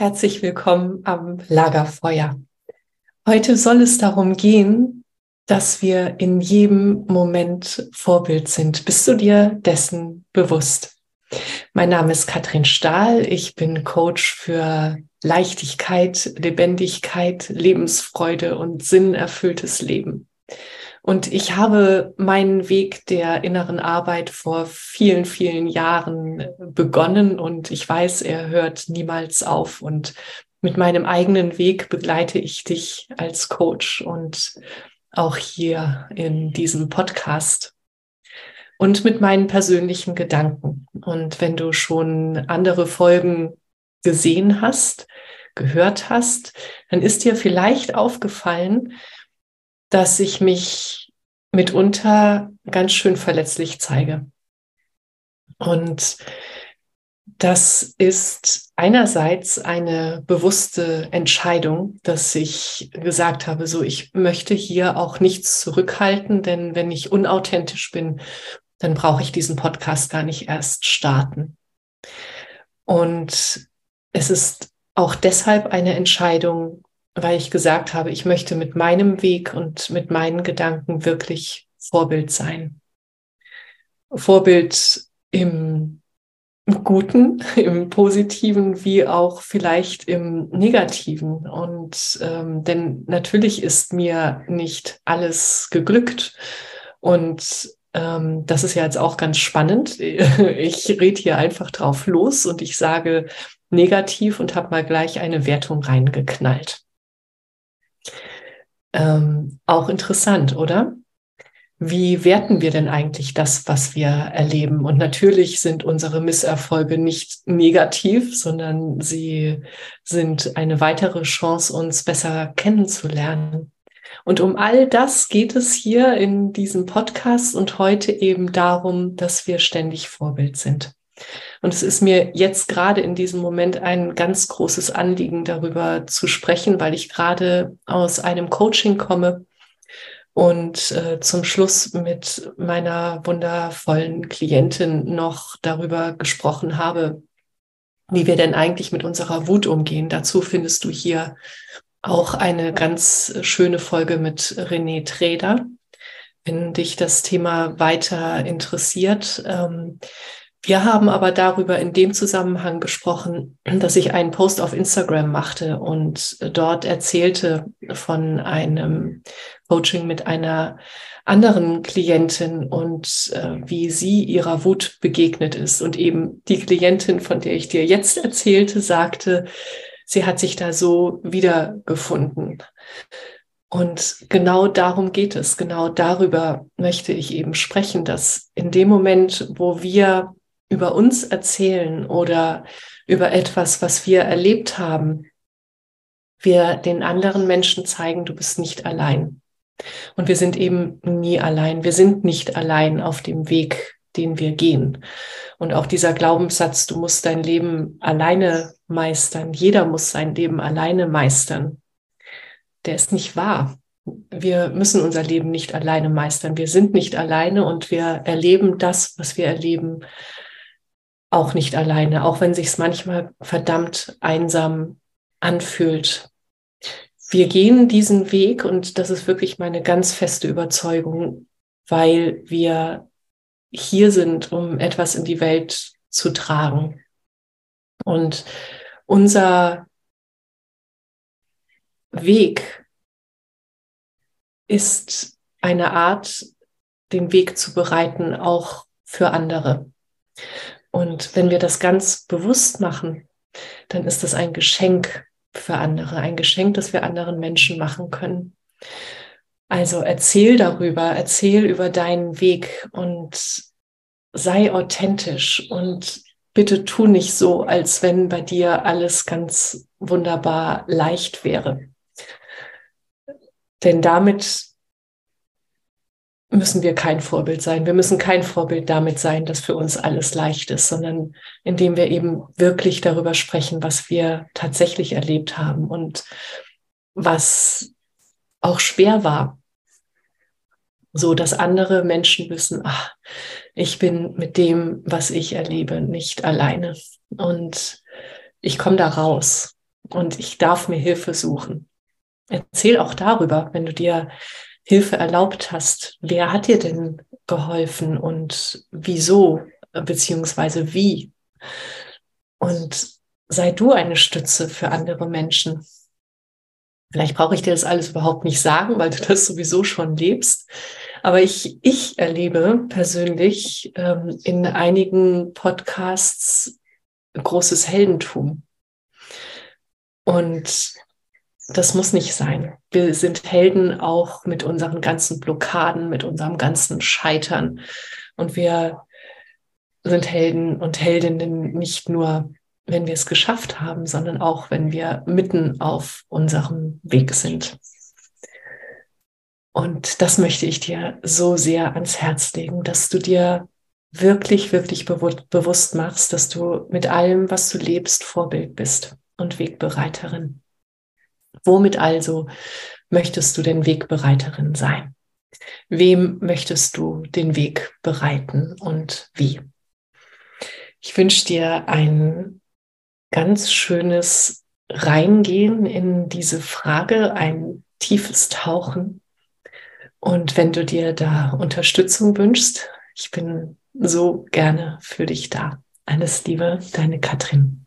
Herzlich willkommen am Lagerfeuer. Heute soll es darum gehen, dass wir in jedem Moment Vorbild sind. Bist du dir dessen bewusst? Mein Name ist Katrin Stahl. Ich bin Coach für Leichtigkeit, Lebendigkeit, Lebensfreude und sinnerfülltes Leben. Und ich habe meinen Weg der inneren Arbeit vor vielen, vielen Jahren begonnen und ich weiß, er hört niemals auf. Und mit meinem eigenen Weg begleite ich dich als Coach und auch hier in diesem Podcast und mit meinen persönlichen Gedanken. Und wenn du schon andere Folgen gesehen hast, gehört hast, dann ist dir vielleicht aufgefallen, dass ich mich mitunter ganz schön verletzlich zeige. Und das ist einerseits eine bewusste Entscheidung, dass ich gesagt habe, so ich möchte hier auch nichts zurückhalten, denn wenn ich unauthentisch bin, dann brauche ich diesen Podcast gar nicht erst starten. Und es ist auch deshalb eine Entscheidung, weil ich gesagt habe, ich möchte mit meinem Weg und mit meinen Gedanken wirklich Vorbild sein. Vorbild im Guten, im Positiven, wie auch vielleicht im Negativen. Und ähm, denn natürlich ist mir nicht alles geglückt. Und ähm, das ist ja jetzt auch ganz spannend. Ich rede hier einfach drauf los und ich sage negativ und habe mal gleich eine Wertung reingeknallt. Ähm, auch interessant, oder? Wie werten wir denn eigentlich das, was wir erleben? Und natürlich sind unsere Misserfolge nicht negativ, sondern sie sind eine weitere Chance, uns besser kennenzulernen. Und um all das geht es hier in diesem Podcast und heute eben darum, dass wir ständig Vorbild sind. Und es ist mir jetzt gerade in diesem Moment ein ganz großes Anliegen, darüber zu sprechen, weil ich gerade aus einem Coaching komme und äh, zum Schluss mit meiner wundervollen Klientin noch darüber gesprochen habe, wie wir denn eigentlich mit unserer Wut umgehen. Dazu findest du hier auch eine ganz schöne Folge mit René Treder. Wenn dich das Thema weiter interessiert, ähm, wir haben aber darüber in dem Zusammenhang gesprochen, dass ich einen Post auf Instagram machte und dort erzählte von einem Coaching mit einer anderen Klientin und äh, wie sie ihrer Wut begegnet ist. Und eben die Klientin, von der ich dir jetzt erzählte, sagte, sie hat sich da so wiedergefunden. Und genau darum geht es. Genau darüber möchte ich eben sprechen, dass in dem Moment, wo wir über uns erzählen oder über etwas, was wir erlebt haben, wir den anderen Menschen zeigen, du bist nicht allein. Und wir sind eben nie allein. Wir sind nicht allein auf dem Weg, den wir gehen. Und auch dieser Glaubenssatz, du musst dein Leben alleine meistern, jeder muss sein Leben alleine meistern, der ist nicht wahr. Wir müssen unser Leben nicht alleine meistern. Wir sind nicht alleine und wir erleben das, was wir erleben, auch nicht alleine, auch wenn sich es manchmal verdammt einsam anfühlt. Wir gehen diesen Weg und das ist wirklich meine ganz feste Überzeugung, weil wir hier sind, um etwas in die Welt zu tragen. Und unser Weg ist eine Art, den Weg zu bereiten, auch für andere. Und wenn wir das ganz bewusst machen, dann ist das ein Geschenk für andere, ein Geschenk, das wir anderen Menschen machen können. Also erzähl darüber, erzähl über deinen Weg und sei authentisch und bitte tu nicht so, als wenn bei dir alles ganz wunderbar leicht wäre. Denn damit müssen wir kein Vorbild sein. Wir müssen kein Vorbild damit sein, dass für uns alles leicht ist, sondern indem wir eben wirklich darüber sprechen, was wir tatsächlich erlebt haben und was auch schwer war. So dass andere Menschen wissen, ach, ich bin mit dem, was ich erlebe, nicht alleine. Und ich komme da raus und ich darf mir Hilfe suchen. Erzähl auch darüber, wenn du dir Hilfe erlaubt hast. Wer hat dir denn geholfen und wieso, beziehungsweise wie? Und sei du eine Stütze für andere Menschen. Vielleicht brauche ich dir das alles überhaupt nicht sagen, weil du das sowieso schon lebst. Aber ich, ich erlebe persönlich ähm, in einigen Podcasts großes Heldentum. Und das muss nicht sein. Wir sind Helden auch mit unseren ganzen Blockaden, mit unserem ganzen Scheitern. Und wir sind Helden und Heldinnen nicht nur, wenn wir es geschafft haben, sondern auch, wenn wir mitten auf unserem Weg sind. Und das möchte ich dir so sehr ans Herz legen, dass du dir wirklich, wirklich bewusst machst, dass du mit allem, was du lebst, Vorbild bist und Wegbereiterin. Womit also möchtest du denn Wegbereiterin sein? Wem möchtest du den Weg bereiten und wie? Ich wünsche dir ein ganz schönes Reingehen in diese Frage, ein tiefes Tauchen. Und wenn du dir da Unterstützung wünschst, ich bin so gerne für dich da. Alles Liebe, deine Katrin.